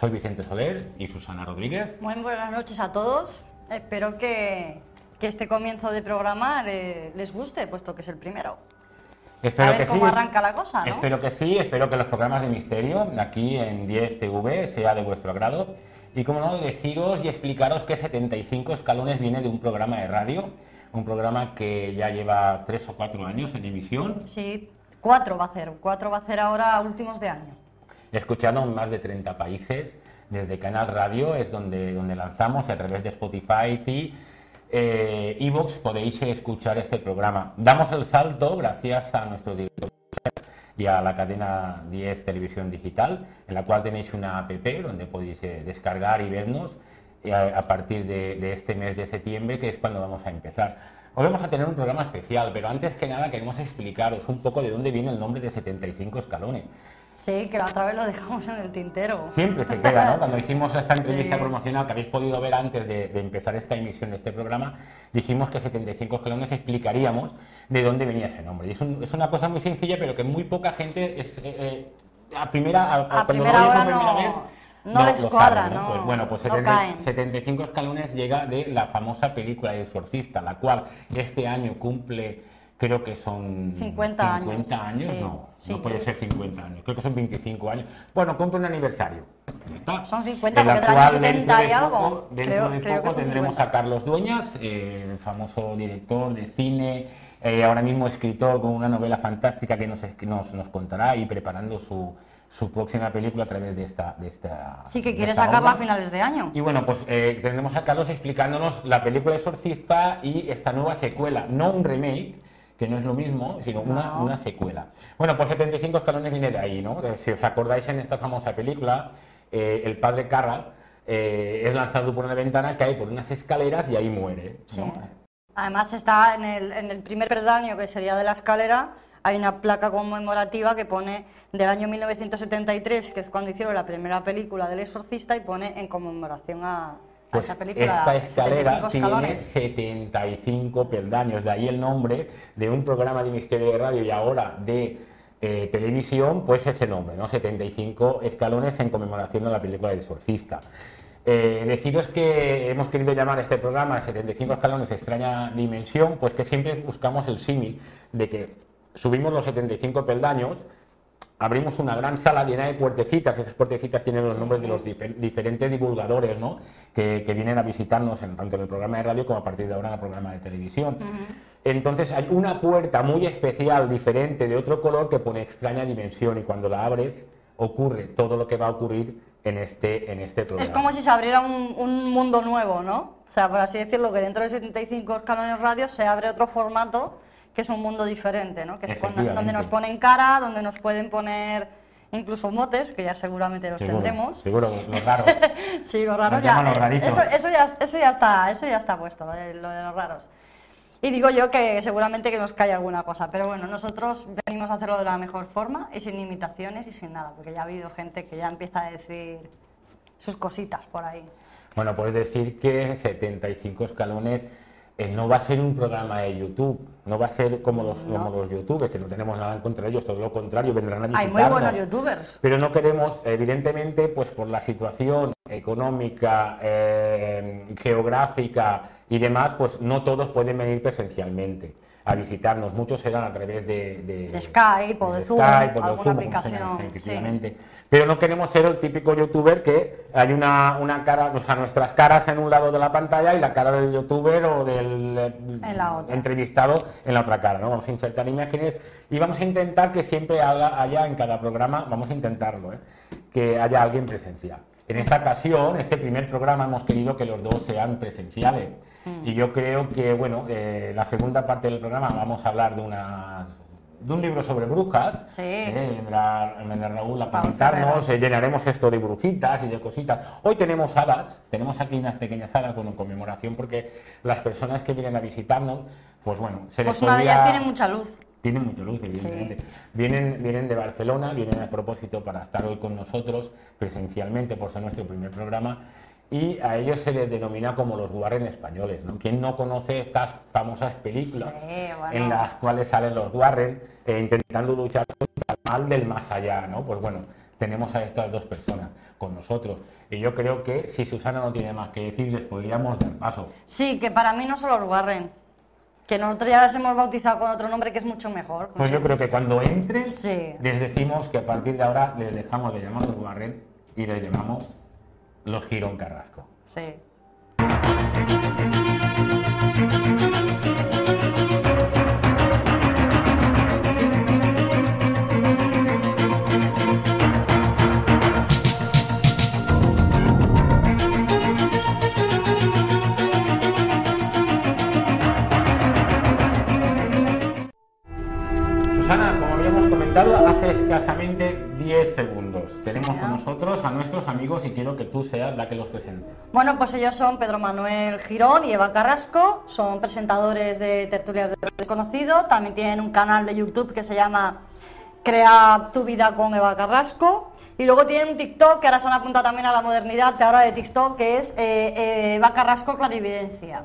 Soy Vicente Soler y Susana Rodríguez. Muy buenas noches a todos. Espero que, que este comienzo de programa le- les guste, puesto que es el primero. Espero a ver que cómo sí. arranca la cosa, ¿no? Espero que sí, espero que los programas de misterio aquí en 10TV sea de vuestro agrado. Y como no, deciros y explicaros que 75 escalones viene de un programa de radio, un programa que ya lleva tres o cuatro años en emisión, Sí, cuatro va a hacer. Cuatro va a hacer ahora a últimos de año. Escuchado en más de 30 países. Desde Canal Radio es donde, donde lanzamos a través de Spotify y eh, Evox podéis escuchar este programa. Damos el salto gracias a nuestro director y a la cadena 10 Televisión Digital, en la cual tenéis una app donde podéis eh, descargar y vernos eh, a, partir de este mes de septiembre, que es cuando vamos a empezar. Hoy vamos a tener un programa especial, pero antes que nada queremos explicaros un poco de dónde viene el nombre de 75 escalones. Sí, que la otra vez lo dejamos en el tintero. Siempre se queda, ¿no? Cuando hicimos esta entrevista Sí. promocional que habéis podido ver antes de, de empezar esta emisión de este programa, dijimos que 75 escalones explicaríamos de dónde venía ese nombre. Y es, un- es una cosa muy sencilla, pero que muy poca gente es, eh, eh, a primera, a, A cuando lo primera oye por hora primera no- vez, no les lo cuadra, sabe, no- Pues bueno, pues no 70 caen. 75 escalones llega de la famosa película El Exorcista, la cual este año cumple, creo que son 50 años. 50 años, Sí, no, sí, no puede ser 50 años, creo que son 25 años. Bueno, cumple un aniversario. Está. Son 50, El porque actual, 70 dentro de y algo. poco- Dentro Creo- de creo que poco tendremos 50. a Carlos Dueñas, eh, el famoso director de cine, eh, ahora mismo escritor con una novela fantástica que nos, nos, nos contará y preparando su, su próxima película a través de esta... De esta Sí, que quiere sacarla a finales de año. Y bueno, pues eh, tendremos a Carlos explicándonos la película Exorcista y esta nueva secuela, no un remake, que no es lo mismo, sino una, No. una secuela. Bueno, pues 75 escalones viene de ahí, ¿no? Si os acordáis en esta famosa película, eh, el padre Carra eh, es lanzado por una ventana, cae por unas escaleras y ahí muere. Sí. Además está en el, en el primer perdaño, que sería de la escalera, hay una placa conmemorativa que pone del año 1973, que es cuando hicieron la primera película del exorcista, y pone en conmemoración a Pues esa película. esta escalera 75 tiene escalones. 75 peldaños, de ahí el nombre de un programa de misterio de radio y ahora de eh, televisión, pues ese nombre, ¿no? 75 escalones en conmemoración a la película del exorcista. Eh, deciros que hemos querido llamar a este programa 75 escalones extraña dimensión, pues que siempre buscamos el símil de que subimos los 75 peldaños, abrimos una gran sala llena de puertecitas, esas puertecitas tienen los nombres de los difer- diferentes divulgadores ¿no? que, que vienen a visitarnos en, tanto en el programa de radio como a partir de ahora en el programa de televisión. Entonces hay una puerta muy especial, diferente, de otro color que pone extraña dimensión y cuando la abres ocurre todo lo que va a ocurrir en este, en este programa. Es como si se abriera un, un mundo nuevo, ¿no? O sea, por así decirlo, que dentro de 75 escalones radio se abre otro formato que es un mundo diferente, ¿no? Que es donde nos ponen cara, donde nos pueden poner incluso motes, que ya seguramente los Seguro, tendremos. seguro, los raros. Sí, los raros Nos ya. los eh. Eso, eso ya, eso ya está, eso ya está puesto, lo de, lo de los raros. Y digo yo que seguramente que nos cae alguna cosa, pero bueno, nosotros venimos a hacerlo de la mejor forma y sin imitaciones y sin nada, porque ya ha habido gente que ya empieza a decir sus cositas por ahí. Bueno, puedes decir que 75 escalones eh, no va a ser un programa de YouTube, no va a ser como los, No. como los youtubers, que no tenemos nada en contra de ellos, todo lo contrario, vendrán a Hay visitarnos. muy buenos youtubers. Pero no queremos, evidentemente, pues por la situación económica, eh, geográfica y demás, pues no todos pueden venir presencialmente. A visitarnos. Muchos eran a través de, de, Skype o de, Zoom, Skype, o de alguna Zoom, aplicación. llama, sí. efectivamente. Pero no queremos ser el típico youtuber que hay una, una cara, o sea, nuestras caras en un lado de la pantalla y la cara del youtuber o del En entrevistado en la otra cara, ¿no? Vamos a insertar imágenes y vamos a intentar que siempre haga- haya en cada programa, vamos a intentarlo, ¿eh? que haya alguien presencial. En esta ocasión, este primer programa, hemos querido que los dos sean presenciales. Mm. Y yo creo que, bueno, eh, la segunda parte del programa vamos a hablar de una de un libro sobre brujas. Sí. Eh, vendrá, vendrá Raúl a comentarnos, eh, llenaremos esto de brujitas y de cositas. Hoy tenemos hadas, tenemos aquí unas pequeñas hadas bueno, en conmemoración porque las personas que vienen a visitarnos, pues bueno, se les Pues una de ellas tiene mucha luz. tienen mucha luz, evidentemente. Vienen, vienen de Barcelona, vienen a propósito para estar hoy con nosotros presencialmente por ser nuestro primer programa. Y a ellos se les denomina como los Warren españoles. ¿no? ¿Quién no conoce estas famosas películas Sí, bueno. en las cuales salen los Warren eh, intentando luchar contra el mal del más allá? ¿no? Pues bueno, tenemos a estas dos personas con nosotros. Y yo creo que si Susana no tiene más que decir, les podríamos dar paso. Sí, que para mí no son los Warren. Que nosotros ya las hemos bautizado con otro nombre que es mucho mejor. Pues yo creo que cuando entren, Sí. les decimos que a partir de ahora les dejamos de llamar los Warren y les llamamos los Girón Carrasco. Sí. Y quiero que tú seas la que los presentes. Bueno, pues ellos son Pedro Manuel Girón y Eva Carrasco, son presentadores de Tertulias de Desconocido, también tienen un canal de YouTube que se llama Crea tu vida con Eva Carrasco, y luego tienen un TikTok que ahora se han apuntado también a la modernidad de ahora de TikTok, que es eh, eh, Eva Carrasco Clarividencia.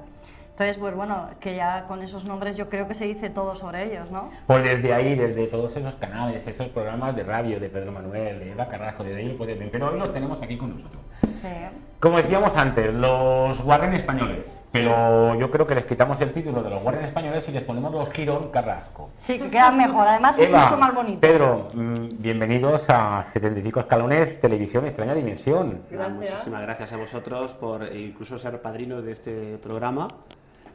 Entonces, pues bueno, que ya con esos nombres yo creo que se dice todo sobre ellos, ¿no? Pues desde ahí, desde todos esos canales, esos programas de radio de Pedro Manuel, de Eva Carrasco, lo puedes ver, pero hoy los tenemos aquí con nosotros. Sí. Como decíamos antes, los Warren españoles, pero yo creo que les quitamos el título de los Warren españoles y les ponemos los Girón Carrasco. Sí, que quedan mejor, además es Eva, mucho más bonito. Pedro, mm, bienvenidos a 75 Escalones, Televisión Extraña Dimensión. Nada, Muchísimas gracias a vosotros por eh, incluso ser padrinos de este programa.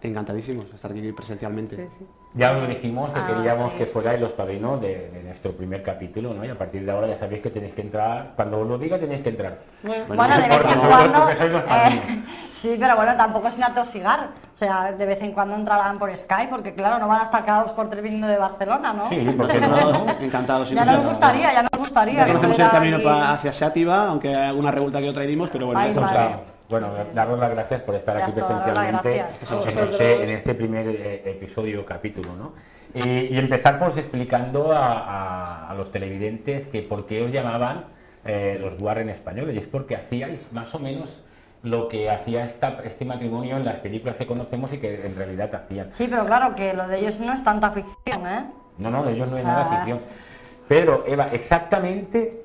Encantadísimos de estar aquí presencialmente. Ya lo dijimos que Ah, queríamos sí. que fuerais los padrinos de, de nuestro primer capítulo, ¿no? Y a partir de ahora ya sabéis que tenéis que entrar, cuando os lo diga tenéis que entrar. Bueno, Bueno, de vez en cuando. eh, sí, pero bueno, tampoco sin atosigar. O sea, de vez en cuando entrarán por Skype, porque claro, no van a estar cada dos por tres viniendo de Barcelona, ¿no? Sí, porque no, Encantados, ¿no? encantados. Ya incluso- nos gustaría, ya nos gustaría. Ya conocemos el camino aquí. pa- hacia Sátiva, aunque alguna revuelta que otra dimos, pero bueno, Ay, vale. aquí. Bueno, daros las gracias por estar aquí presencialmente en este, en este primer eh, episodio capítulo, ¿no? Y, y empezar pues explicando a, a- a los televidentes que por qué os llamaban eh, los Warren españoles. Y es porque hacíais más o menos lo que hacía esta, este matrimonio en las películas que conocemos y que en realidad hacían. Sí, pero claro, que lo de ellos no es tanta ficción, ¿eh? No, no, de ellos no O sea- nada ficción. Pero, Eva, exactamente,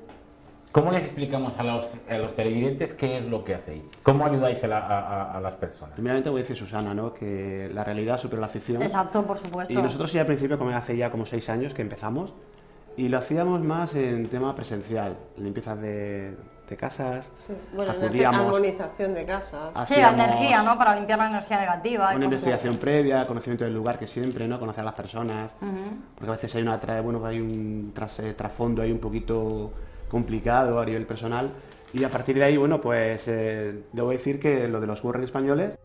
¿cómo les explicamos a los, a los televidentes qué es lo que hacéis? ¿Cómo ayudáis a, la- a- a- las personas? Primeramente voy a decir Susana, ¿no? que la realidad supera la ficción. Exacto, por supuesto. Y nosotros sí al principio, como hace ya como seis años que empezamos, y lo hacíamos más en tema presencial, limpiezas de, de casas, Sí. Bueno, en acudíamos, armonización de casa. Sí, la energía, ¿no? Para limpiar la energía negativa. Una investigación así. previa, conocimiento del lugar que siempre, ¿no? Conocer a las personas, porque a veces hay una tra- bueno, hay un tras- eh, trasfondo ahí un poquito complicado a nivel personal y a partir de ahí, bueno, pues eh, debo decir que lo de los Warren españoles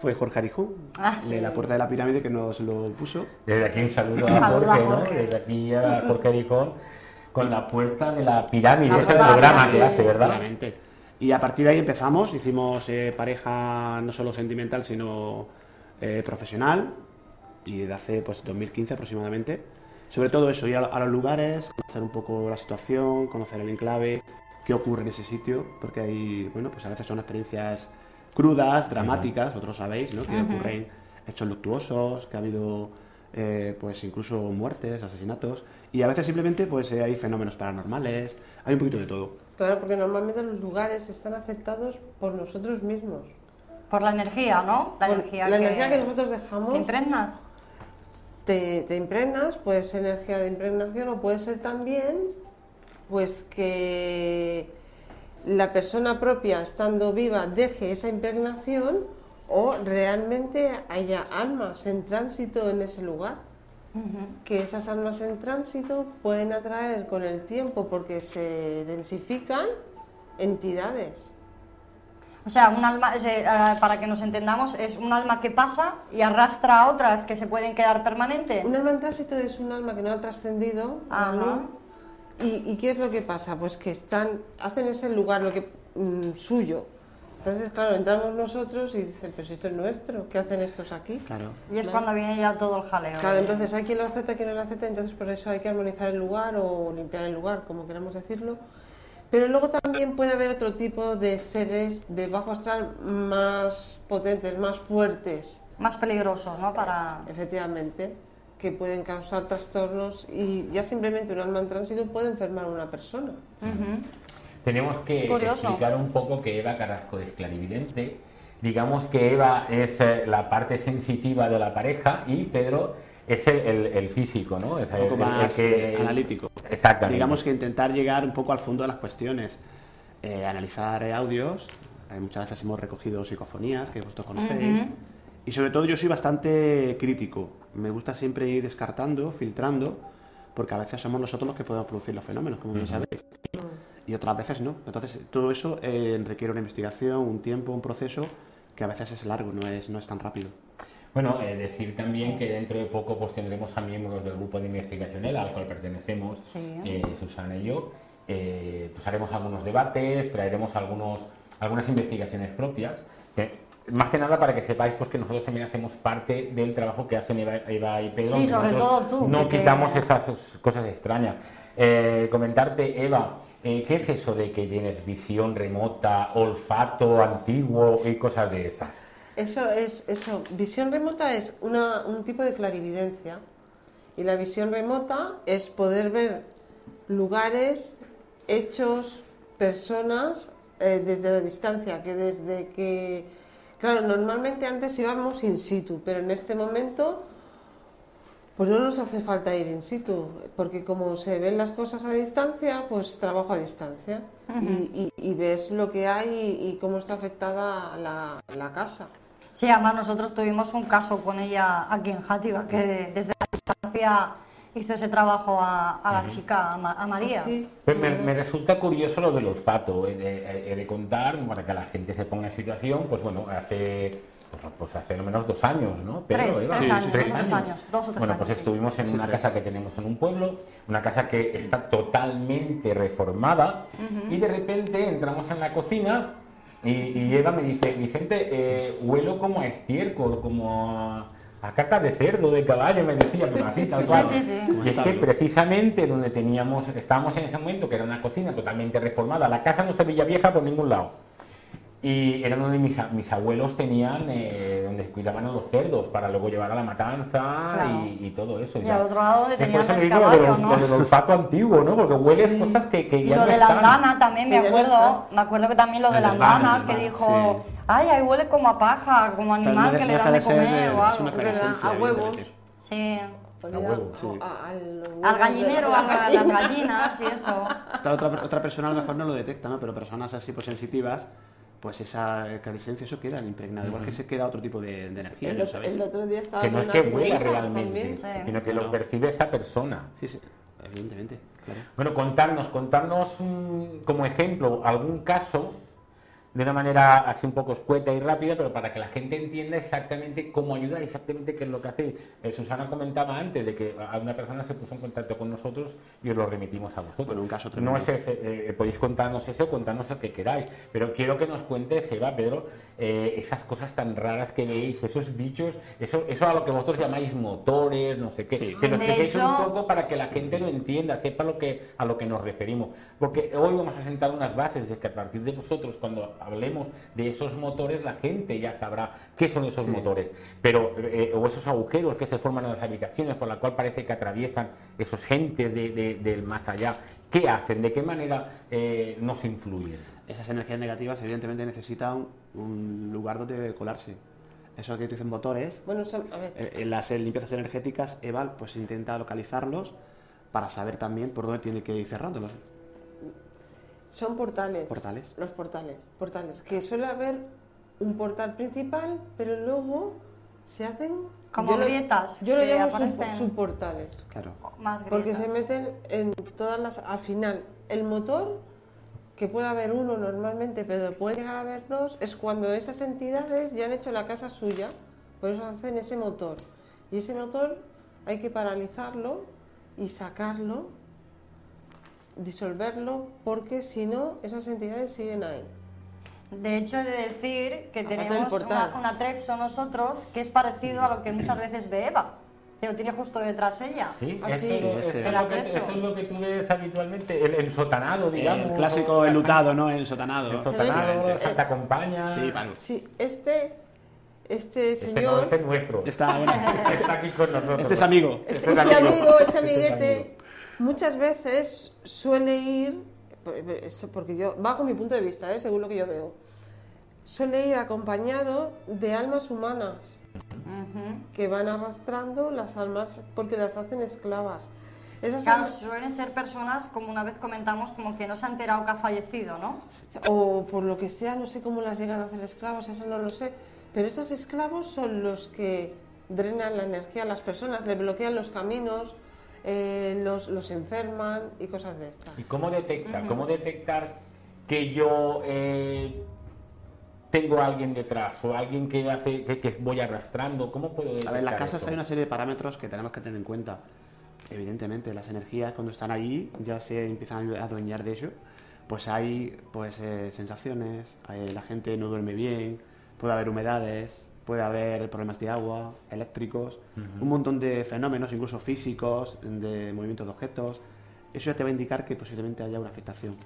fue Jorge Arijón, Ah, de sí. la puerta de la pirámide que nos lo puso. Desde aquí un saludo a saludo a Jorge, ¿no? Desde aquí a Jorge Dicón con la puerta de la pirámide, de la programa que hace, ¿verdad? Claramente. Y a partir de ahí empezamos, hicimos eh, pareja no solo sentimental, sino eh, profesional, y desde hace pues 2015 aproximadamente. Sobre todo eso, ir a, a los lugares, conocer un poco la situación, conocer el enclave, qué ocurre en ese sitio, porque hay, bueno, pues a veces son experiencias crudas, dramáticas, vosotros sabéis, ¿no? Que ocurren hechos luctuosos, que ha habido eh, pues incluso muertes, asesinatos, y a veces simplemente pues eh, hay fenómenos paranormales, hay un poquito de todo. Claro, porque normalmente los lugares están afectados por nosotros mismos. Por la energía, ¿no? La Por energía, la que, energía que nosotros dejamos que impregnas. Te, te impregnas, puede ser energía de impregnación o puede ser también pues que la persona propia estando viva deje esa impregnación o realmente haya almas en tránsito en ese lugar. Que esas almas en tránsito pueden atraer con el tiempo porque se densifican entidades. O sea, un alma, ese, eh, para que nos entendamos, es un alma que pasa y arrastra a otras que se pueden quedar permanente. Un alma en tránsito es un alma que no ha trascendido a luz. ¿Y, y qué es lo que pasa? Pues que están, hacen ese lugar lo que mm, suyo. Entonces, claro, entramos nosotros y dicen, pero si esto es nuestro, ¿qué hacen estos aquí? Claro. Y es cuando viene ya todo el jaleo. Claro, entonces hay quien lo acepta, quien no lo acepta, entonces por eso hay que armonizar el lugar o limpiar el lugar, como queramos decirlo. Pero luego también puede haber otro tipo de seres de bajo astral más potentes, más fuertes, Más peligroso, ¿no? Para... efectivamente, que pueden causar trastornos y ya simplemente un alma en tránsito puede enfermar a una persona. Tenemos que explicar un poco que Eva Carrasco es clarividente. Digamos que Eva es eh, la parte sensitiva de la pareja y Pedro es el, el- el físico, ¿no? Es Un el- poco el- el más que- analítico. Exactamente. Digamos que intentar llegar un poco al fondo de las cuestiones. Eh, analizar eh, audios. eh, muchas veces hemos recogido psicofonías que vosotros conocéis. Y sobre todo yo soy bastante crítico. Me gusta siempre ir descartando, filtrando, porque a veces somos nosotros los que podemos producir los fenómenos, como bien sabéis. Y otras veces no. Entonces todo eso eh, requiere una investigación, un tiempo, un proceso que a veces es largo, no es, no es tan rápido. Bueno, eh, decir también que dentro de poco pues tendremos a miembros del grupo de investigación ELA, al cual pertenecemos Sí. eh, Susana y yo. Eh, pues haremos algunos debates, traeremos algunos, algunas investigaciones propias. que, más que nada para que sepáis pues que nosotros también hacemos parte del trabajo que hacen Eva, Eva y Pedro. Sí, sobre todo tú, No que te- quitamos esas cosas extrañas. Eh, comentarte, Eva, eh, ¿qué es eso de que tienes visión remota, olfato antiguo y cosas de esas? Eso es, eso, visión remota es una, un tipo de clarividencia. Y la visión remota es poder ver lugares, hechos, personas eh, desde la distancia, que desde que, claro, normalmente antes íbamos in situ, pero en este momento pues no nos hace falta ir in situ, porque como se ven las cosas a distancia, pues trabajo a distancia y, y- y ves lo que hay y, y cómo está afectada la, la casa. Sí, además nosotros tuvimos un caso con ella aquí en Játiva, que desde la distancia hizo ese trabajo a, a la chica, a, Ma- a María. Sí, Pues me, me resulta curioso lo del olfato. He de, he de contar, para que la gente se ponga en situación, pues bueno, hace pues, pues hace al menos dos años, ¿no? Tres, Eva? tres años, dos o tres años, dos o tres bueno, años, pues sí. estuvimos en Sí, una tres. casa que tenemos en un pueblo, una casa que está totalmente reformada, y de repente entramos en la cocina y, y Eva me dice, Vicente, eh, huelo como a estiércol, como a, caca de cerdo, de caballo, me decía, pero así, tal Sí, cual. sí, sí. Y es que precisamente donde teníamos, estábamos en ese momento, que era una cocina totalmente reformada, la casa no se veía vieja por ningún lado. Y era donde mis, mis abuelos tenían, eh, donde cuidaban a los cerdos para luego llevar a la matanza Claro. y, y todo eso. Y ya. al otro lado donde tenían el lo caballo, del- ¿no? lo del olfato antiguo, ¿no? Porque hueles cosas que, que Y ya lo no de la están. andana también, me acuerdo, me acuerdo que también lo de la andana, que dijo, ay, ahí huele como a paja, como animal que le dan de comer o algo. a huevos. Sí, A huevo, sí. a- al gallinero, a la la- las gallina. gallinas y eso. Claro, otra, otra persona a lo mejor no lo detecta, ¿no? Pero personas así pues sensitivas, pues esa clariscencia, eso queda impregnado. Igual que se queda otro tipo de, de energía, El ¿no otro, sabéis? el otro día estaba Que no es que huela realmente, también. Sino que lo No. percibe esa persona. Sí, sí, evidentemente, claro. Bueno, contarnos, contarnos mm, como ejemplo algún caso de una manera así un poco escueta y rápida, pero para que la gente entienda exactamente cómo ayudar, exactamente qué es lo que hacéis. Eh, Susana comentaba antes de que a una persona se puso en contacto con nosotros y os lo remitimos a vosotros. Bueno, un caso no es ese, eh, podéis contarnos eso, contarnos el que queráis, pero quiero que nos cuentes, Eva, Pedro, eh, esas cosas tan raras que veis, esos bichos, eso, eso a lo que vosotros llamáis motores, no sé qué, que nos De expliquéis un poco para que la gente lo entienda, sepa lo que, a lo que nos referimos. Porque hoy vamos a sentar unas bases de que a partir de vosotros, cuando hablemos de esos motores, la gente ya sabrá qué son esos motores. Pero, eh, o esos agujeros que se forman en las habitaciones, por la cual parece que atraviesan esos gentes de- de- del más allá. ¿Qué hacen? ¿De qué manera eh, nos influyen? Esas energías negativas evidentemente necesitan un lugar donde colarse. eso que dicen motores, Bueno, son, a ver, eh, en las limpiezas energéticas, Eval pues intenta localizarlos para saber también por dónde tiene que ir cerrándolos. Son portales. Portales. Los portales. Portales. Que suele haber un portal principal, pero luego se hacen. Como yo lo- grietas Yo lo llamo aparecen. subportales. Claro. Más Porque se meten en todas las. Al final, el motor, que puede haber uno normalmente, pero puede llegar a haber dos, es cuando esas entidades ya han hecho la casa suya, por eso hacen ese motor. Y ese motor hay que paralizarlo y sacarlo, disolverlo, porque si no, esas entidades siguen ahí. De hecho, he de decir que Aparte tenemos una, una Trexo nosotros que es parecido a lo que muchas veces ve Eva, que lo tiene justo detrás ella. Sí, Ah, esto, sí. esto Sí, es lo que, esto es lo que tú ves habitualmente, el ensotanado, digamos. el clásico ¿no? enlutado, ¿no? El sotanado. El sotanado, Efectivamente. te acompaña. Sí, vale. Sí, este, este Este no, señor, este es nuestro. Está, bueno, Está aquí con nosotros. este es amigo. este, este es este amigo. amigo, este Este es amiguete, amigo. Muchas veces suele ir, porque yo, bajo mi punto de vista, ¿eh? según lo que yo veo, suele ir acompañado de almas humanas que van arrastrando las almas porque las hacen esclavas. Esas Claro, almas- suelen ser personas, como una vez comentamos, como que no se ha enterado que ha fallecido, ¿no? o por lo que sea, no sé cómo las llegan a hacer esclavas, eso no lo sé, pero esos esclavos son los que drenan la energía a las personas, le bloquean los caminos, eh, los, los enferman y cosas de estas. ¿Y cómo detectar? ¿Cómo detectar que yo eh, tengo a alguien detrás o alguien que hace que, que voy arrastrando? ¿Cómo puedo detectar A ver, en las casas eso? hay una serie de parámetros que tenemos que tener en cuenta. Evidentemente, las energías cuando están allí ya se empiezan a adueñar de ello. Pues hay pues eh, sensaciones, eh, la gente no duerme bien, puede haber humedades, puede haber problemas de agua, eléctricos, un montón de fenómenos, incluso físicos, de movimientos de objetos. Eso ya te va a indicar que posiblemente haya una afectación.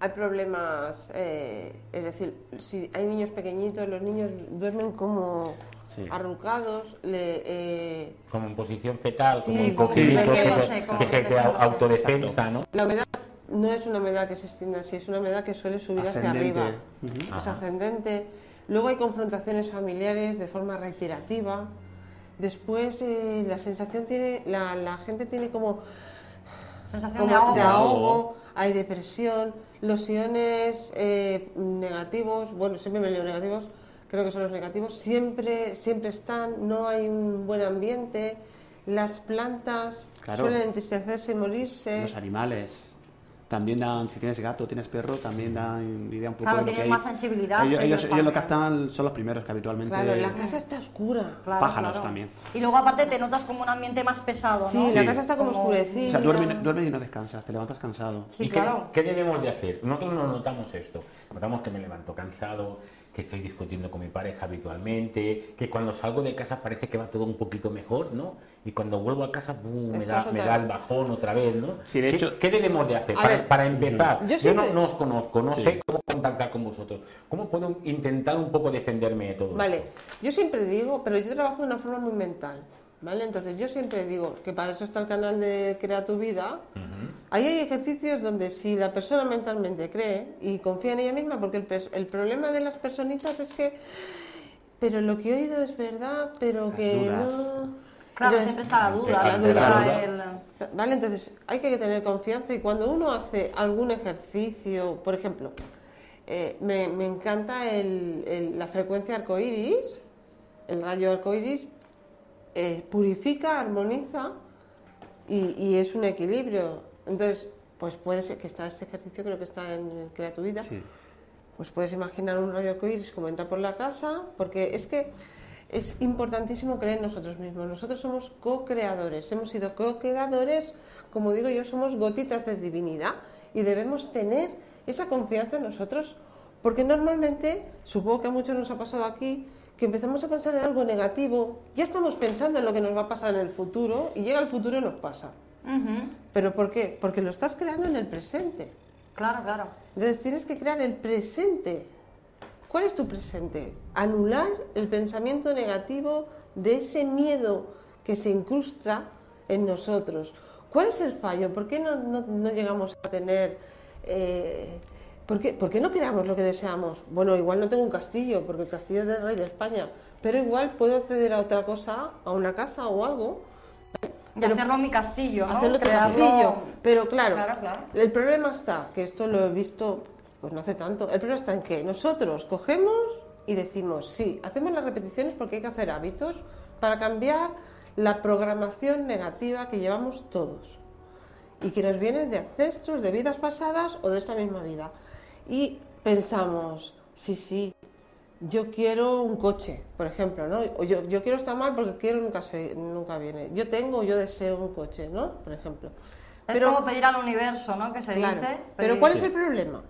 Hay problemas, eh, es decir, si hay niños pequeñitos, los niños duermen como Sí. arrugados, le, eh, Como en posición fetal, Sí, como te protegiéndose. autodefensa, ¿no? La humedad no es una humedad que se extienda así, es una humedad que suele subir hacia Ascendente. arriba. Ujú. Es Ajá. ascendente. Luego hay confrontaciones familiares de forma reiterativa. Después eh, la sensación tiene, la, la gente tiene como, Sensación como de ahogo. ahogo. hay depresión, los iones eh, negativos, bueno, siempre me leo negativos, creo que son los negativos, siempre, siempre están, no hay un buen ambiente, las plantas Claro. suelen entristecerse y morirse. Los animales también dan, si tienes gato, tienes perro, también dan idea un poco Claro, de lo tienen que hay. más sensibilidad Ellos, ellos ellos, lo captan, son los primeros que habitualmente. Claro, la casa está oscura. Claro, Pájaros claro. también. Y luego aparte te notas como un ambiente más pesado, ¿no? Sí, Sí. la casa está como, Como- oscurecida. O sea, duermes, duermes y no descansas, te levantas cansado. Sí, ¿Y qué, claro. qué debemos de hacer? Nosotros no notamos esto. Notamos que me levanto cansado, que estoy discutiendo con mi pareja habitualmente, que cuando salgo de casa parece que va todo un poquito mejor, ¿no? Y cuando vuelvo a casa, ¡bum! me, da, me da el bajón otra vez, ¿no? Sí, de ¿Qué, hecho- ¿qué debemos de hacer? Para, ver, para empezar, yo yo, siempre- no, no os conozco, no Sí. sé cómo contactar con vosotros. ¿Cómo puedo intentar un poco defenderme de todo Vale, esto? yo siempre digo, pero yo trabajo de una forma muy mental, ¿vale? Entonces yo siempre digo que para eso está el canal de Crea tu vida. Ahí hay ejercicios donde si la persona mentalmente cree y confía en ella misma, porque el, el problema de las personitas es que, pero lo que he oído es verdad, pero Las que dudas. no... Claro, Entonces, siempre está la duda, la la duda, duda. el- Vale, entonces hay que tener confianza y cuando uno hace algún ejercicio, por ejemplo, eh, me, me encanta el- el- la frecuencia arcoíris, el rayo arcoíris eh, purifica, armoniza y, y es un equilibrio. Entonces, pues puede ser que está este ejercicio, creo que está en el Crea tu vida. Sí. Pues puedes imaginar un rayo arcoíris como entra por la casa, porque es que es importantísimo creer en nosotros mismos. Nosotros somos co-creadores, hemos sido co-creadores, como digo yo, somos gotitas de divinidad y debemos tener esa confianza en nosotros, porque normalmente, supongo que a muchos nos ha pasado aquí, que empezamos a pensar en algo negativo, ya estamos pensando en lo que nos va a pasar en el futuro y llega el futuro y nos pasa. ¿Pero por qué? Porque lo estás creando en el presente. Claro, claro. Entonces tienes que crear el presente. ¿Cuál es tu presente? Anular el pensamiento negativo de ese miedo que se incrusta en nosotros. ¿Cuál es el fallo? ¿Por qué no, no- no llegamos a tener... eh, ¿por, qué, por qué no creamos lo que deseamos? Bueno, igual no tengo un castillo, porque el castillo es del rey de España, pero igual puedo acceder a otra cosa, a una casa o algo, Y hacerlo mi castillo, ¿no? hacerlo tu Crearlo- castillo. Pero claro, Claro, claro. el problema está, que esto lo he visto pues no hace tanto, el problema está en que nosotros cogemos y decimos, sí, hacemos las repeticiones porque hay que hacer hábitos para cambiar la programación negativa que llevamos todos y que nos viene de ancestros, de vidas pasadas o de esta misma vida. Y pensamos, sí, sí, yo quiero un coche, por ejemplo, ¿no? O yo, yo quiero estar mal porque quiero nunca, se, nunca viene. Yo tengo, yo deseo un coche, ¿no? Por ejemplo. Es como pedir al universo, ¿no? Que se Claro, dice. Pero ¿cuál es el problema?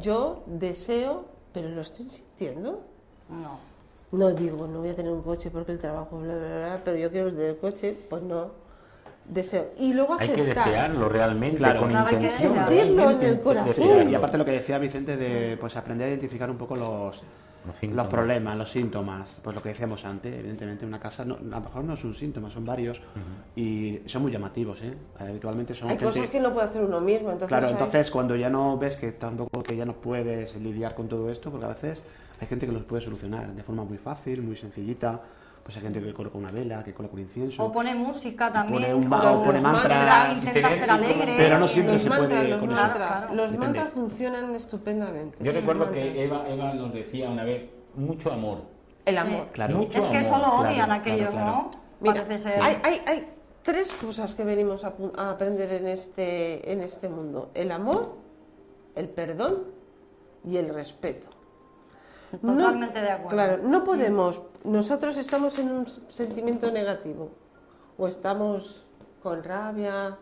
Yo deseo, pero lo estoy sintiendo. No. No digo, no voy a tener un coche porque el trabajo, bla, bla, bla, pero yo quiero el del coche, pues no. Deseo. Y luego Hay que desearlo realmente, Claro. con Claro, hay que intención. Sentirlo en el corazón. Y aparte lo que decía Vicente de pues aprender a identificar un poco los, Los problemas, los síntomas, pues lo que decíamos antes, evidentemente una casa no, a lo mejor no es un síntoma, son varios y son muy llamativos, ¿eh? Habitualmente son Hay gente- cosas que no puede hacer uno mismo. Entonces Claro, hay- entonces cuando ya no ves que tampoco que ya no puedes lidiar con todo esto, porque a veces hay gente que los puede solucionar de forma muy fácil, muy sencillita, pues hay gente que coloca una vela, que coloca un incienso. O pone música también. Pone un o o pone mantras. Intenta ser alegre. Pero no siempre los se mantras, puede los con eso. mantras, Claro, los Depende. mantras funcionan estupendamente. Yo recuerdo que Eva, Eva nos decía una vez, mucho amor. el amor. Claro. Mucho Es que amor, solo odian a claro, aquellos, claro. ¿no? Mira, Parece ser. hay, hay, hay tres cosas que venimos a, a aprender en este, en este mundo. El amor, el perdón y el respeto. Totalmente de acuerdo. Claro, no podemos, nosotros estamos en un sentimiento negativo o estamos con rabia,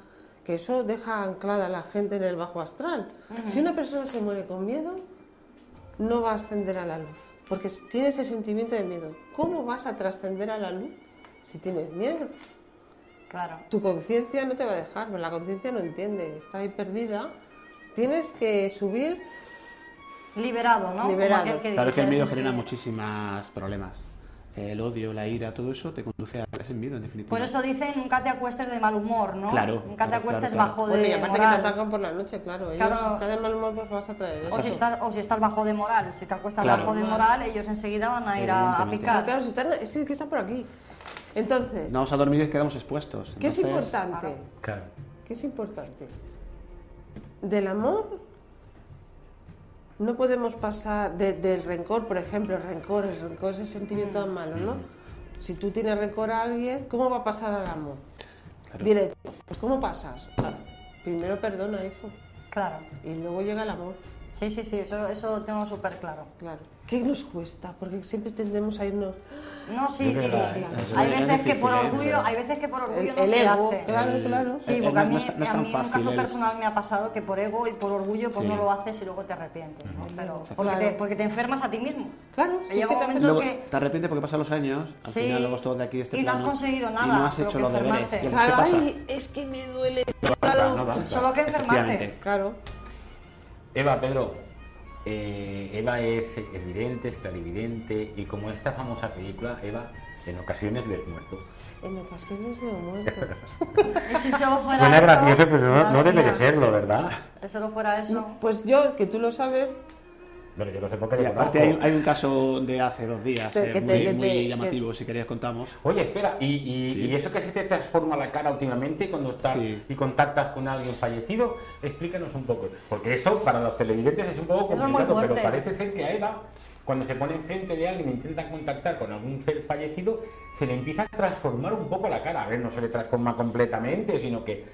que eso deja anclada a la gente en el bajo astral. Si una persona se muere con miedo, no va a ascender a la luz, porque tiene ese sentimiento de miedo. ¿Cómo vas a trascender a la luz si tienes miedo? Claro. Tu conciencia no te va a dejar, la conciencia no entiende, está ahí perdida. Tienes que subir Liberado, ¿no? Como Liberado. aquel que Claro que el miedo genera muchísimos problemas. El odio, la ira, todo eso te conduce a ese miedo, en definitiva. Por eso dicen nunca te acuestes de mal humor, ¿no? Claro, Nunca te claro, acuestes claro, bajo Bueno, y de aparte que te moral. atacan por la noche, claro. Ellos Claro. si están de mal humor, pues vas a traer O si, eso. estás, o si estás bajo de moral, si te acuestas Claro. bajo de moral, ellos enseguida van a ir a, a picar. claro, si están, es que está por aquí. Entonces, No vamos a dormir y quedamos expuestos. ¿qué es Entonces, importante? Claro. ¿Qué es importante? Del amor no podemos pasar de- del rencor, por ejemplo, el rencor, el rencor es ese sentimiento tan malo, ¿no? Si tú tienes rencor a alguien, ¿cómo va a pasar al amor? Claro. Directo. Pues ¿cómo pasas? Ah, Primero perdona, hijo, Claro. y luego llega el amor. Sí, sí, sí, eso, eso lo tengo súper claro. Claro. ¿Qué nos cuesta? Porque siempre tendemos a irnos. No, sí, sí, verdad, sí. Hay es veces que difícil, por orgullo, hay veces que por orgullo El, no el se ego, hace. claro, claro. Sí, porque a no mí, es- no es a mí en un caso el- personal me ha pasado que por ego y por orgullo pues Sí. no lo haces y luego te arrepientes. ¿no? Pero porque, Claro. te, porque te enfermas a ti mismo. Claro, es que Luego que... te arrepientes porque pasan los años, al Sí. final luego todo de aquí, este Y no has conseguido Y nada, no has hecho los deberes. enfermarte. ¿Qué, qué Claro, pasa? ay, es que me duele. Solo que enfermarte. Claro. Eva, Pedro, eh, Eva es evidente, es clarividente y como esta famosa película, Eva en ocasiones ves muertos. En ocasiones veo muertos. Si solo fuera Suena eso, gracioso, pero no, no debe de serlo, ¿verdad? Si solo fuera eso... Pues yo, que tú lo sabes, Bueno, yo no sé por qué Y le aparte conozco. hay, hay un caso de hace dos días, eh, te- muy, que muy te- llamativo, si queréis contamos. Oye, espera, ¿y, y, Sí. y eso que se te transforma la cara últimamente cuando estás Sí. y contactas con alguien fallecido? Explícanos un poco. Porque eso para los televidentes es un poco complicado, pero parece ser que a Eva, cuando se pone enfrente de alguien e intenta contactar con algún ser fallecido, se le empieza a transformar un poco la cara. A ver, no se le transforma completamente, sino que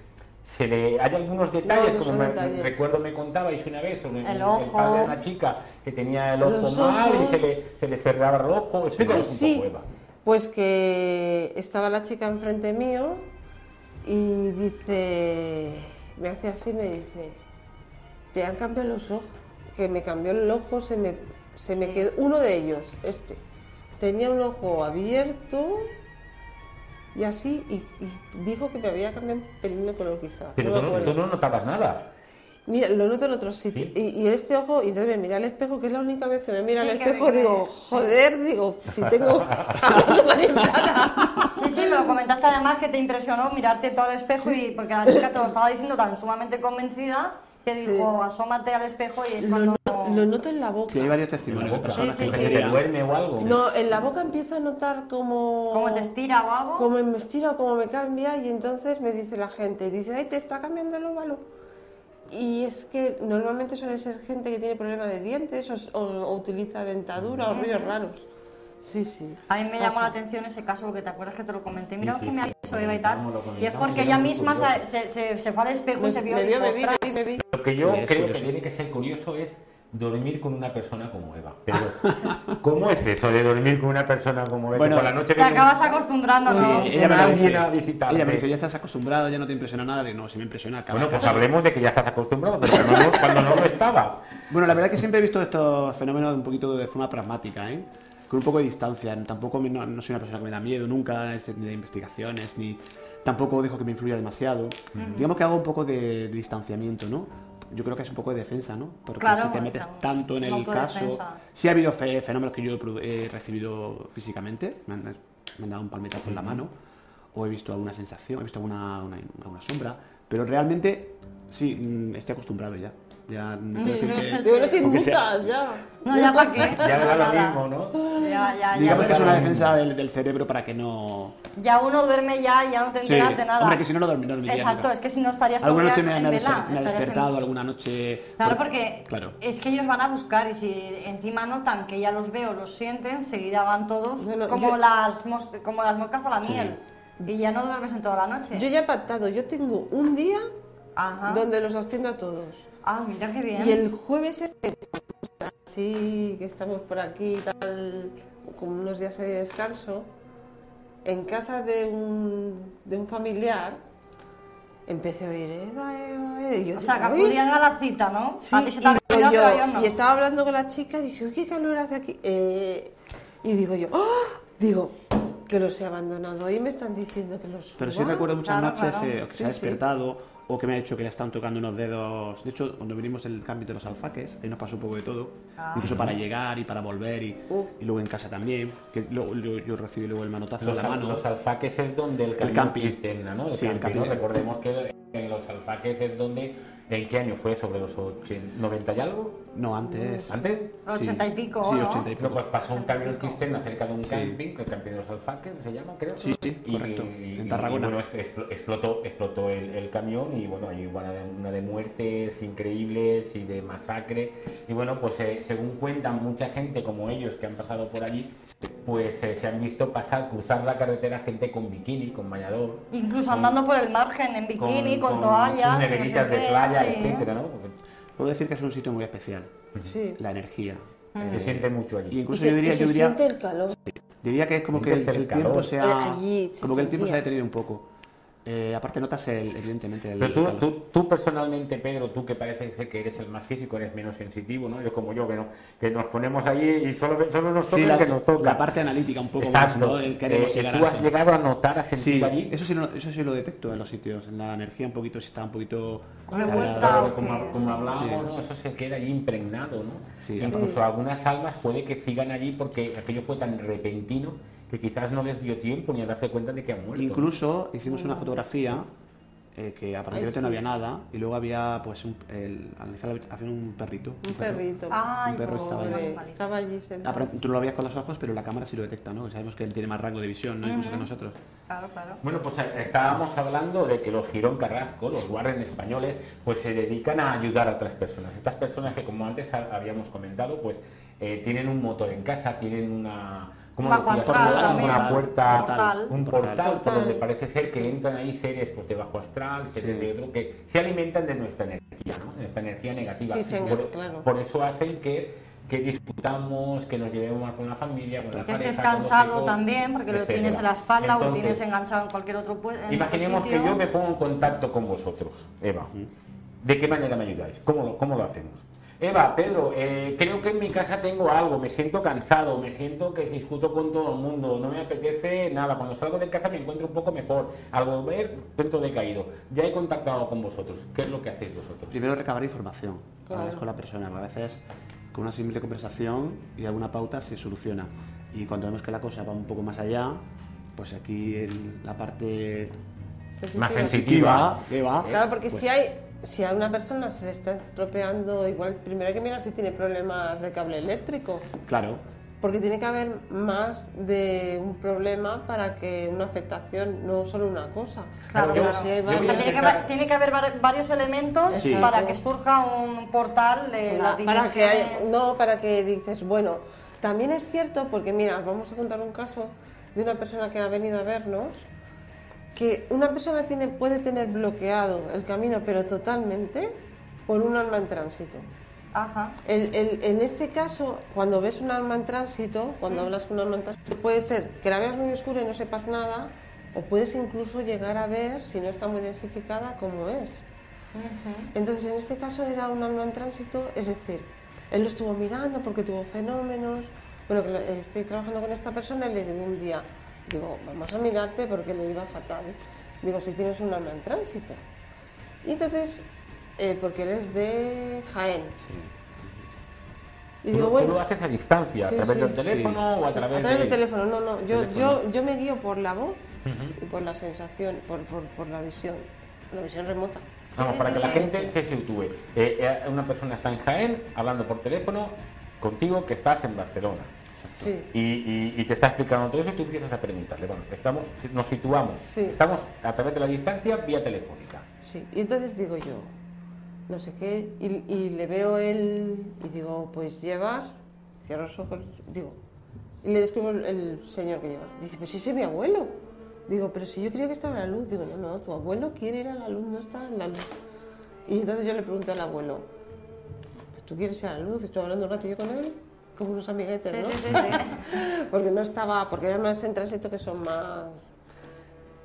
se le hay algunos detalles, No, no como me- detalles. recuerdo me contabais una vez sobre El el, ojo. padre de una chica que tenía el ojo Los mal y se le, se le cerraba el ojo. Explícanos un sí, poco, Eva. pues que estaba la chica enfrente mío y dice, me hace así, me dice, te han cambiado los ojos, que me cambió el ojo, se me, se me Sí. quedó, uno de ellos, este, tenía un ojo abierto y así, y, y dijo que me había cambiado un pelín de color quizá. Pero no tú, no, tú no notabas nada. Mira, lo noto en otros sitios. ¿Sí? Y, y este ojo, y entonces me mira al espejo, que es la única vez que me mira Sí, al espejo, que- digo, joder, digo, si tengo. Sí, sí, me lo comentaste además que te impresionó mirarte todo al espejo y porque la chica te lo estaba diciendo tan sumamente convencida que Sí. dijo, asómate al espejo y es Lo, cuando... no- lo noto en la boca. Sí, hay varios testimonios Sí, sí, que sí. ¿Que decían- te duerme o algo? No, en la boca empiezo a notar como... Como te estira o algo. Como me estira o como me cambia y entonces me dice la gente, dice, ay, te está cambiando el óvalo. Y es que normalmente suele ser gente que tiene problemas de dientes o, o- o utiliza dentadura o ruidos raros. Sí, sí. A mí me llamó la atención ese caso, porque te acuerdas que te lo comenté. Mira Sí, lo sí, que me ha sí. dicho Eva y tal. Y es porque ella misma se, se, se fue al espejo y se vio me y vio, dijo, me vi, me "Ostras". vi, me vi. Lo que yo Sí, creo curioso. que tiene que ser curioso es dormir con una persona como Eva. Pero, ¿cómo es eso de dormir con una persona como Eva? Bueno, por la noche Te viene un- acabas acostumbrando, Sí, ¿no? ella me alguien dice. a visitarte. Ella me dice, ya estás acostumbrado, ya no te impresiona nada. Digo, no, si me impresiona cada Bueno, pues caso. hablemos de que ya estás acostumbrado, pero cuando no, cuando no lo estaba. Bueno, la verdad es que siempre he visto estos fenómenos un poquito de forma pragmática, ¿eh? Con un poco de distancia. Tampoco me- no, no soy una persona que me da miedo nunca, ni de investigaciones, ni tampoco dejo que me influya demasiado. Digamos que hago un poco de, de distanciamiento, ¿no? Yo creo que es un poco de defensa, ¿no? Porque Claro, si te metes tanto en el caso... Sí ha habido fe- fenómenos que yo he recibido físicamente, me han, me han dado un palmetazo en la mano, o he visto alguna sensación, he visto alguna, una, alguna sombra, pero realmente sí, mm, estoy acostumbrado ya. Ya, no sé que- Digo, no te inmutas ya. No, ya para qué. Ya no da lo mismo, ¿no? Ya, ya, Digamos ya. que es una defensa del, del cerebro para que no... Ya uno duerme ya y ya no te Sí, enteras de nada. hombre, que si no, no dormi- no dormiría Exacto, nunca. es que si no estarías todo Alguna el noche día me, en me ha vela. desper- me ha estarías en- despertado, alguna noche... Claro, por- porque Claro. es que ellos van a buscar y si encima notan que ya los veo, los sienten, enseguida van todos Bueno, como, yo- las mos- como las moscas a la miel. Y ya no duermes en toda la noche. Yo ya he pactado, yo tengo un día Ajá. donde los asciendo a todos. Ah, mira qué bien. Y el jueves este, así que estamos por aquí y tal, con unos días de descanso, en casa de un, de un familiar, empecé a oír Eva, Eva, Eva. Y yo O sea, que acudían a la cita, ¿no? Sí, a ti se y, te ha digo olvidado, yo- pero yo no. y estaba hablando con la chica y dice, uy, qué calor hace aquí. Eh, y digo yo, ¡ah! digo, que los he abandonado. Y me están diciendo que los Pero sí recuerdo muchas claro, noches claro. eh, que se ha sí. O que me ha dicho que le están tocando unos dedos. De hecho, cuando venimos el cambio de los alfaques, ahí nos pasó un poco de todo. Ah. Incluso para llegar y para volver y, y luego en casa también. Que luego yo, yo recibí luego el manotazo Los, en la mano. los alfaques es donde el camión camping. cisterna, ¿no? El Sí, el camping, ¿no? camping. Recordemos que en los alfaques es donde... ¿En qué año fue? ¿Sobre los 80, 90 y algo? No, antes. ¿Antes? Sí. 80 y pico, Sí, ¿no? 80 y No, pico. pues pasó un 80 y camión cisterna cerca de un camping, el camping de los alfaques se llama, creo. Sí, sí, Y- correcto, y- en Tarragona. Y, bueno, explotó, explotó el, el camión y bueno, hay una de, una de muertes increíbles y de masacre. Y bueno, pues eh, según cuentan mucha gente como ellos que han pasado por allí, pues eh, se han visto pasar, cruzar la carretera gente con bikini, con bañador. Incluso con- andando por el margen en bikini, con, toallas. no neveritas de playa, sí. etcétera, ¿no? Puedo decir que es un sitio muy especial. Sí. La energía. se siente mucho allí. Y incluso y se, yo diría, y se yo diría, siente el calor. diría que es como que el, el el tiempo se Eh, ha, allí se como que el tiempo se ha detenido un poco. Eh, aparte notas el, evidentemente el, Pero tú, tú, tú personalmente, Pedro, tú que parece ser que eres el más físico, eres menos sensitivo, ¿no? Yo como yo, que, no, que nos ponemos allí y solo, solo nos toca Sí, la, que nos toca. la parte analítica un poco más, Exacto. ¿no? El queremos Eh, ¿Tú a- has llegado a notar, a sentir Sí, allí? eso sí, lo, eso sí lo detecto en los sitios, en la energía un poquito, si está un poquito... Revuelta. o como, como hablábamos, Sí. ¿no? eso se queda allí impregnado, ¿no? Sí. Incluso Sí. algunas almas puede que sigan allí porque aquello fue tan repentino que quizás no les dio tiempo ni a darse cuenta de que han muerto. Incluso hicimos una fotografía eh, que aparentemente Ay, no sí. había nada y luego había pues un, el, al iniciar la habitación un perrito. Un perrito. Ay, Un perro estaba pobre allí. Pobre, estaba allí sentado. Apare- Tú lo veías con los ojos, pero la cámara sí lo detecta, ¿no? Sabemos que él tiene más rango de visión, ¿no? Incluso que nosotros. Claro, claro. Bueno, pues eh, estábamos hablando de que los Girón Carrasco, los Warren españoles, pues se dedican a ayudar a otras personas. Estas personas que, como antes ha- habíamos comentado, pues eh, tienen un motor en casa, tienen una... ¿Cómo bajo astral Una- también. Una puerta, Portal. un Portal. portal, por donde parece ser que entran ahí seres pues, de bajo astral, seres de otro, que se alimentan de nuestra energía, ¿no? De nuestra energía negativa. Sí, señor, por, claro. por eso hacen que, que disfrutamos, que nos llevemos con la familia, con la Que pareja, estés cansado hijos, también, porque lo tienes en la espalda o lo Entonces, tienes enganchado en cualquier otro, en otro Imaginemos que sitio. yo me pongo en contacto con vosotros, Eva. ¿De qué manera me ayudáis? ¿Cómo lo, cómo lo hacemos? Eva, Pedro, eh, creo que en mi casa tengo algo, me siento cansado, me siento que discuto con todo el mundo, no me apetece nada. Cuando salgo de casa me encuentro un poco mejor. Al volver, encuentro decaído. Ya he contactado con vosotros. ¿Qué es lo que hacéis vosotros? Primero recabar información, Claro. con la persona, a veces con una simple conversación y alguna pauta se soluciona. Y cuando vemos que la cosa va un poco más allá, pues aquí el- la parte Sensitiva. Más sensitiva. Eva, Claro, porque pues, si hay si a una persona se le está estropeando, igual primero hay que mirar si tiene problemas de cable eléctrico, Claro. porque tiene que haber más de un problema para que una afectación, no solo una cosa. Claro, Pero claro. si hay Yo O sea, varias- tiene, que haber, tiene que haber var- varios elementos Sí. para que surja un portal de las para, para que dimensiones. no para que dices bueno también es cierto porque mira os vamos a contar un caso de una persona que ha venido a vernos que una persona tiene puede tener bloqueado el camino pero totalmente por un alma en tránsito Ajá. El- el- en este caso, cuando ves un alma en tránsito, cuando hablas con un alma en tránsito, puede ser que la veas muy oscura y no sepas nada, o puedes incluso llegar a ver, si no está muy densificada, cómo es. Entonces, en este caso era un alma en tránsito, es decir, él lo estuvo mirando porque tuvo fenómenos. Bueno, estoy trabajando con esta persona y le digo un día, digo, vamos a mirarte porque le iba fatal. Digo, si tienes un alma en tránsito. Y entonces, eh, porque él es de Jaén. Y Tú, digo, tú bueno, lo haces a distancia, Sí, a través sí. del teléfono o a través, a través de... del teléfono, no, no. Yo, yo, yo me guío por la voz y por la sensación, por, por, por la visión, la visión remota. Vamos, Sí, para sí, que la sí. gente se sitúe. Eh, eh, una persona está en Jaén hablando por teléfono contigo que estás en Barcelona. Sí. Y, y- y te está explicando todo eso y tú empiezas a preguntarle. Bueno, estamos, nos situamos. Sí. Estamos a través de la distancia vía telefónica. Sí, y entonces digo yo, no sé qué, y, y le veo él y digo, pues llevas, cierro los ojos, digo, y le describo el, señor que lleva. Dice, pues ese es mi abuelo. Digo, pero si yo creía que estaba en la luz, digo, no, no, tu abuelo quiere ir a la luz, no está en la luz. Y entonces yo le pregunto al abuelo, pues tú quieres ir a la luz, estoy hablando un ratillo con él, como unos amiguetes, ¿no? sí, sí, sí. Porque no estaba, porque eran más en tránsito que son más...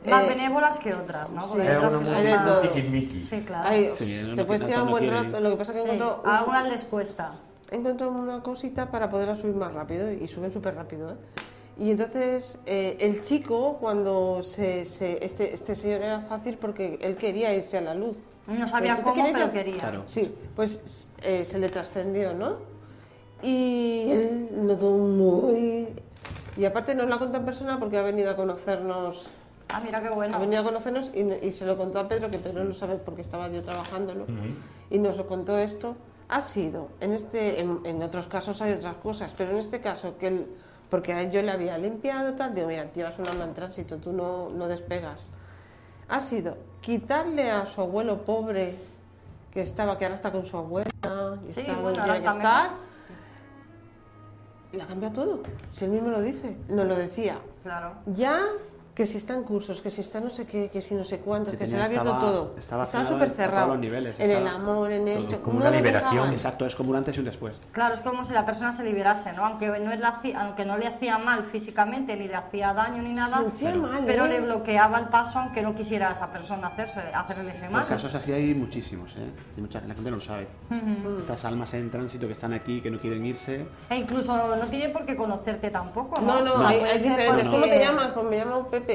Más eh, benévolas que otras, ¿no? sí, Porque hay otras que hay son de más- todo. Sí, claro. Ay, te puedes tirar un buen rato. Lo que pasa es que Sí, encuentro, un- A algunas les cuesta. encuentro una cosita para poderla subir más rápido y suben súper rápido. ¿eh? Y entonces eh, el chico, cuando se, se- este, este señor era fácil porque él quería irse a la luz. No sabía ¿tú te cómo, quieres pero ir? quería. Claro. Sí, pues eh, se le trascendió, ¿no? Y él notó muy... Y aparte nos lo ha contado en persona porque ha venido a conocernos Ah, mira qué bueno. ha venido a conocernos y, y se lo contó a Pedro, que Pedro no sabe porque estaba yo trabajándolo, y nos lo contó esto. Ha sido, en, este, en, en otros casos hay otras cosas, pero en este caso, que él, porque a él yo le había limpiado, tal, digo, mira, llevas un alma en tránsito, tú no, no despegas. Ha sido quitarle a su abuelo pobre, que estaba, que ahora está con su abuela, y Sí, está bueno, donde tiene que está estar, la cambia todo. Si él mismo lo dice, nos lo decía. Claro. Ya que si está en cursos, que si está no sé qué, que si no sé cuántos, Sí, que se tenía- le ha abierto estaba- todo. estaba súper cerrado. los niveles, en el amor, en todo, esto. como no una liberación. dejaban. Exacto, es como un antes y un después. Claro, es como si la persona se liberase, ¿no? Aunque no, le hacía, aunque no le hacía mal físicamente, ni le hacía daño ni nada, Sentía mal, pero ¿eh? le bloqueaba el paso aunque no quisiera a esa persona hacerse, hacerle ese mal. Los casos así hay muchísimos, ¿eh? Y mucha, la gente no lo sabe. Estas almas en tránsito que están aquí, que no quieren irse. E incluso no tiene por qué conocerte tampoco, No, ¿no? no, O sea, hay, hay diferentes. ¿Cómo te llamas? Pues me llamo Pepe.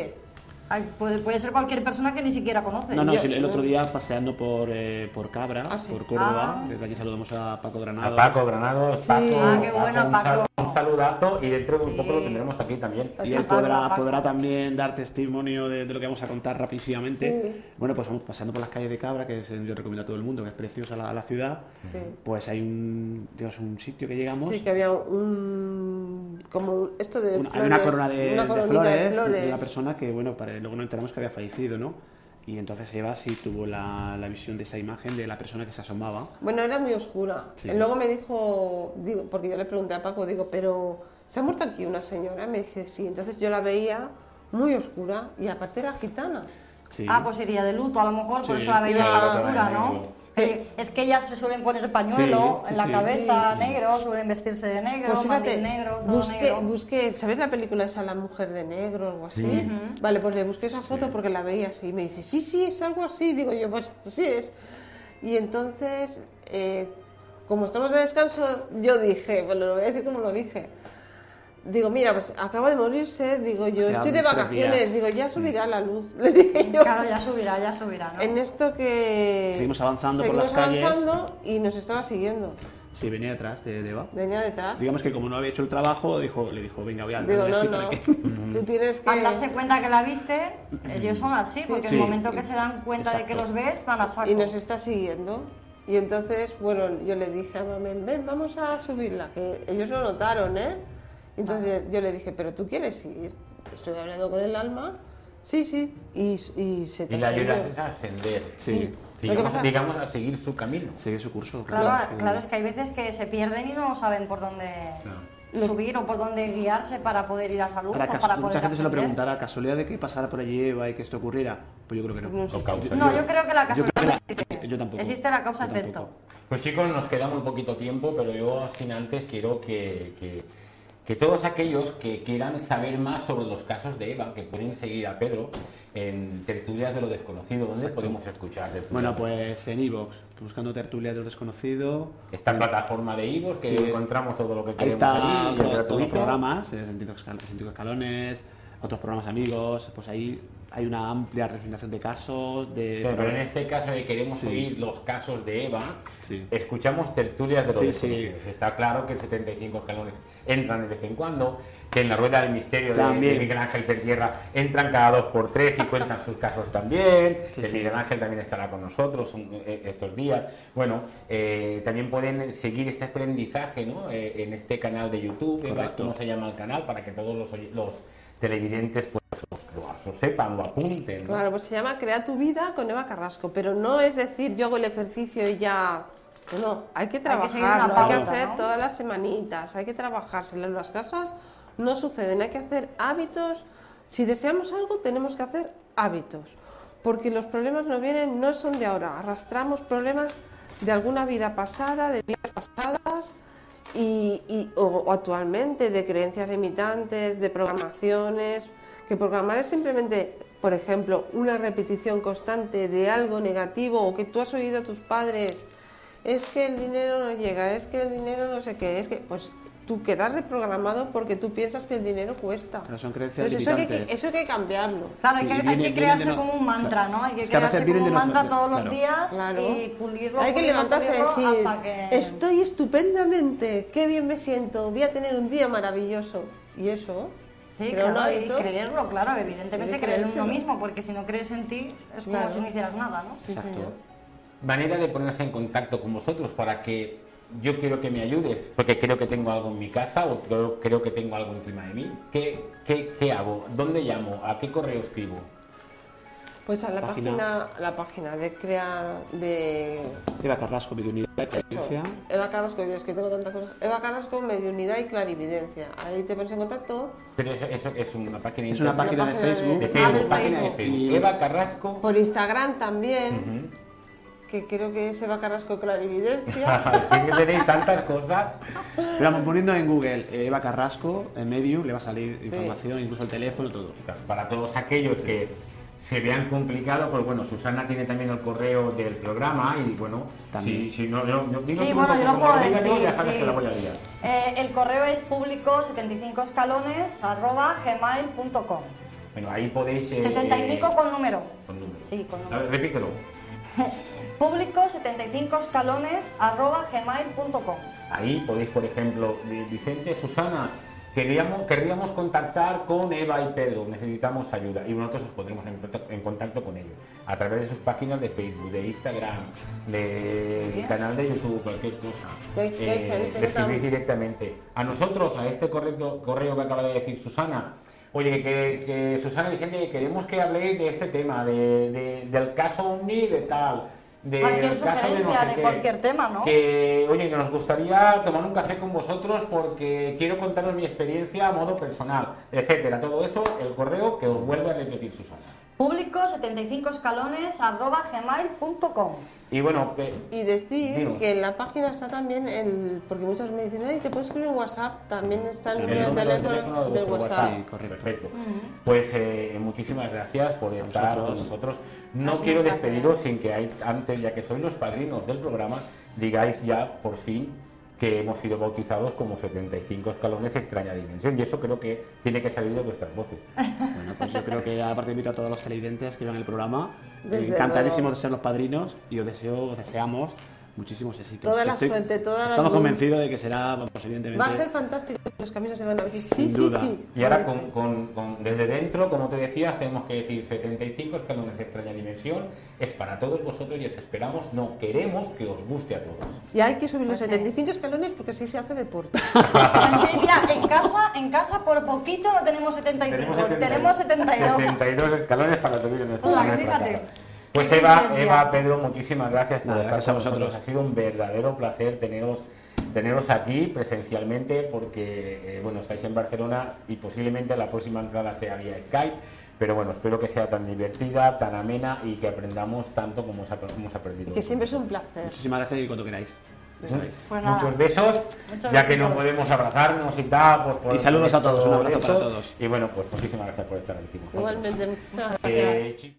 Ay, puede, puede ser cualquier persona que ni siquiera conoces. No, no, sí, el otro día paseando por, eh, por Cabra, Ah, sí. por Córdoba, Ah. desde aquí saludamos a Paco A Granado. Paco Granados, Paco, Ah, qué bueno, Paco. Un saludazo y dentro de un Sí. poco lo tendremos aquí también. Y él podrá, podrá también dar testimonio de, de lo que vamos a contar rapidísimamente. Bueno, pues vamos pasando por las calles de Cabra, que es, yo recomiendo a todo el mundo, que es preciosa la, la ciudad. Sí. Pues hay un, digamos, un sitio que llegamos, Sí, que había un. como esto de. una, hay flores, una corona de, una de flores, de de flores. una persona que, bueno, para, luego nos enteramos que había fallecido, ¿no? Y entonces Eva sí tuvo la, la visión de esa imagen de la persona que se asomaba. Bueno, era muy oscura. Sí. Y luego me dijo, digo, porque yo le pregunté a Paco, digo, pero ¿se ha muerto aquí una señora? Me dice, sí. Entonces yo la veía muy oscura y aparte era gitana. Sí. Ah, pues iría de luto, a lo mejor, por Sí, eso la veía claro, tan oscura. ¿no? Eh, es que ellas se suelen poner pañuelo Sí, en sí, la sí. cabeza, negro, suelen vestirse de negro, Pues fíjate, negro, todo busqué, negro. ¿sabes la película esa, La mujer de negro o algo así? Vale, pues le busqué esa foto porque la veía así. Y me dice, sí, sí, es algo así. Digo yo, pues así es. Y entonces, eh, como estamos de descanso, yo dije, bueno, lo voy a decir como lo dije. Digo, mira, pues acaba de morirse, digo yo, estoy de vacaciones, digo, ya subirá la luz. Le dije yo. Claro, ya subirá, ya subirá, ¿no? En esto que... Seguimos avanzando por seguimos las calles. avanzando y nos estaba siguiendo. Sí, venía detrás de, de Eva. Venía detrás. Digamos que como no había hecho el trabajo, dijo, le dijo, venga, voy a Digo, darle no, así no. para que... Tú tienes que. Al darse cuenta que la viste, ellos son así, porque Sí. en el momento que se dan cuenta de que Exacto. los ves, van a saco. Y nos está siguiendo. Y entonces, bueno, yo le dije a Mamen, ven, vamos a subirla, que ellos lo notaron, ¿eh? Entonces yo le dije, pero tú quieres ir. Estoy hablando con el alma. Sí, sí. Y, y se te Y la ayudas a ascender. Sí. Que Digamos, pasa- digamos, a seguir su camino. Sigue su curso. Claro, Sí. claro, es que hay veces que se pierden y no saben por dónde Lo- subir o por dónde guiarse para poder ir a salud Para o para mucha poder gente se lo ascender. preguntará, ¿casualidad de que pasara por allí Eva y que esto ocurriera? Pues yo creo que no. No sé. O causa. No, yo creo que la Yo casualidad no que existe. yo tampoco. Existe la Yo causa-efecto. Pues chicos, nos queda muy poquito tiempo, pero yo sin antes quiero que, que, que todos aquellos que quieran saber más sobre los casos de Eva, que pueden seguir a Pedro en Tertulias de lo Desconocido, ¿dónde podemos escuchar? Tertulias? Bueno, pues en Evox, buscando tertulia del desconocido. Esta plataforma de Ivo que Sí, es- encontramos todo lo que Ahí queremos está allí, y es todo- todos los programas, Sentidos Escalones, otros programas amigos, pues ahí hay una amplia representación de casos, de... Pero en este caso de queremos Sí. oír los casos de Eva, Sí. escuchamos tertulias de los Sí. Está claro que el 75 escalones entran de vez en cuando, que en la rueda del misterio También. de Miguel Ángel Pertierra entran cada dos por tres y cuentan sus casos también. Miguel Ángel también estará con nosotros eh, estos días. Bueno, eh, también pueden seguir este aprendizaje ¿no? Eh, en este canal de YouTube. ¿Cómo se llama el canal? Para que todos los, los televidentes pues, lo, lo sepan, lo apunten. ¿no? Claro, pues se llama Crea tu vida con Eva Carrasco, pero no es decir yo hago el ejercicio y ya. No, hay que trabajarlo, hay que, hacer ¿no? todas las semanitas, hay que trabajárselo. Las cosas no suceden, hay que hacer hábitos. Si deseamos algo, tenemos que hacer hábitos, porque los problemas no vienen, no son de ahora, arrastramos problemas de alguna vida pasada, de vidas pasadas y, y- o, o actualmente de creencias limitantes, de programaciones, que programar es simplemente, por ejemplo, una repetición constante de algo negativo o que tú has oído a tus padres, es que el dinero no llega, es que el dinero no sé qué, es que pues tú quedas reprogramado porque tú piensas que el dinero cuesta. Pero son creencias Entonces, eso, hay que, eso hay que cambiarlo. Claro, hay que, hay que crearse no- como un mantra, ¿no? Hay que Es crearse como un mantra todos los días Claro. y pulirlo. Hay que levantarse y decir, hasta que... estoy estupendamente, qué bien me siento, voy a tener un día maravilloso. Y eso, Sí, claro, y creerlo, claro, evidentemente creer en uno mismo, porque si no crees en ti es como Claro. si no hicieras nada, ¿no? Sí, señor. manera de ponerse en contacto con vosotros para que yo quiero que me ayudes, porque creo que tengo algo en mi casa o creo, creo que tengo algo encima de mí. ¿Qué, qué, qué hago? ¿Dónde llamo? ¿A qué correo escribo? Pues a la Página. página, la página de crea de Eva Carrasco, Mediunidad y eso, Clarividencia. Eva Carrasco, yo es que tengo tantas cosas. Eva Carrasco, Mediunidad y Clarividencia. Ahí te pones en contacto. Pero eso, eso es una página Es una página de página de- Facebook. de Ah, Facebook, de página de Facebook. Eva Carrasco. Por Instagram también, que creo que es Eva Carrasco Clarividencia. Es que tenéis tantas cosas. Pero vamos poniendo en Google eh, Eva Carrasco, en medio, le va a salir información, incluso el teléfono, todo. Para todos aquellos que se vean complicado, pues bueno, Susana tiene también el correo del programa y bueno, También. si, si no, yo, yo digo Sí, bueno, yo lo como puedo yo, decir, ya sabes sí. que la voy a liar. Eh, el correo es público 75 escalones arroba gmail.com. Bueno, ahí podéis... eh, 75 con número. con número. Sí, con A número. ver, repítelo. Público 75 escalones arroba gmail.com. Ahí podéis, por ejemplo, Vicente, Susana, queríamos, querríamos contactar con Eva y Pedro, necesitamos ayuda y nosotros os pondremos en contacto, en contacto con ellos a través de sus páginas de Facebook, de Instagram, Sí. canal de YouTube, cualquier cosa. Hay Eh, escribís tam- directamente a nosotros, a este correo, correo que acaba de decir Susana. Oye, que, que Susana Vicente, queremos que habléis de este tema, de, de- del caso Omni, de tal. De Cualquier de, no sugerencia sé de qué. cualquier tema, ¿no? Que, oye, que nos gustaría tomar un café con vosotros porque quiero contaros mi experiencia a modo personal, etcétera. Todo eso, el correo que os vuelve a repetir Susana. Público 75 escalones arroba gmail.com. Y bueno, Y decir Dinos. que en la página está también el. Porque muchos me dicen, ay, te puedo escribir un WhatsApp. También está el el número de número de teléfono, teléfono de WhatsApp. WhatsApp. Perfecto. Pues eh, muchísimas gracias por estar con vosotros. nosotros. No quiero despediros sin que hay, antes, ya que sois los padrinos del programa, digáis ya por fin que hemos sido bautizados como 75 escalones extraña dimensión. Y eso creo que tiene que salir de vuestras voces. Bueno, pues yo creo que aparte invito a todos los televidentes que vean el programa, Desde encantadísimos luego. de ser los padrinos y os deseo, os deseamos muchísimos éxitos. Toda la Estoy- suerte, toda la Estamos convencidos de que será, vamos, evidentemente. Va a ser fantástico, los caminos se van a abrir. Sí, Sin sí, duda. sí. Y ahora con, con- con- desde dentro, como te decías, tenemos que decir 75 escalones de extraña dimensión, es para todos vosotros y os esperamos, no queremos que os guste a todos. Y hay que subir los Pues sí. 75 escalones porque así se hace deporte. Pues sí, mira, en casa, en casa por poquito no tenemos 75, tenemos, 72. 72 escalones para subir en nuestra, Hola, fíjate. Pues Eva. Eva, Pedro, muchísimas gracias por Nada, estar gracias a con nosotros. vosotros. Ha sido un verdadero placer teneros, teneros aquí presencialmente porque, eh, bueno, estáis en Barcelona y posiblemente la próxima entrada sea vía Skype. Pero bueno, espero que sea tan divertida, tan amena y que aprendamos tanto como hemos ap- hemos aprendido. Y que siempre es un placer. Muchísimas gracias y cuando queráis. Pues. Muchos besos, ya que no podemos abrazarnos y tal. Pues, por- Y saludos a todos, un abrazo para todos. Y bueno, pues muchísimas gracias por estar aquí. Igualmente, muchísimas gracias. Eh, chi-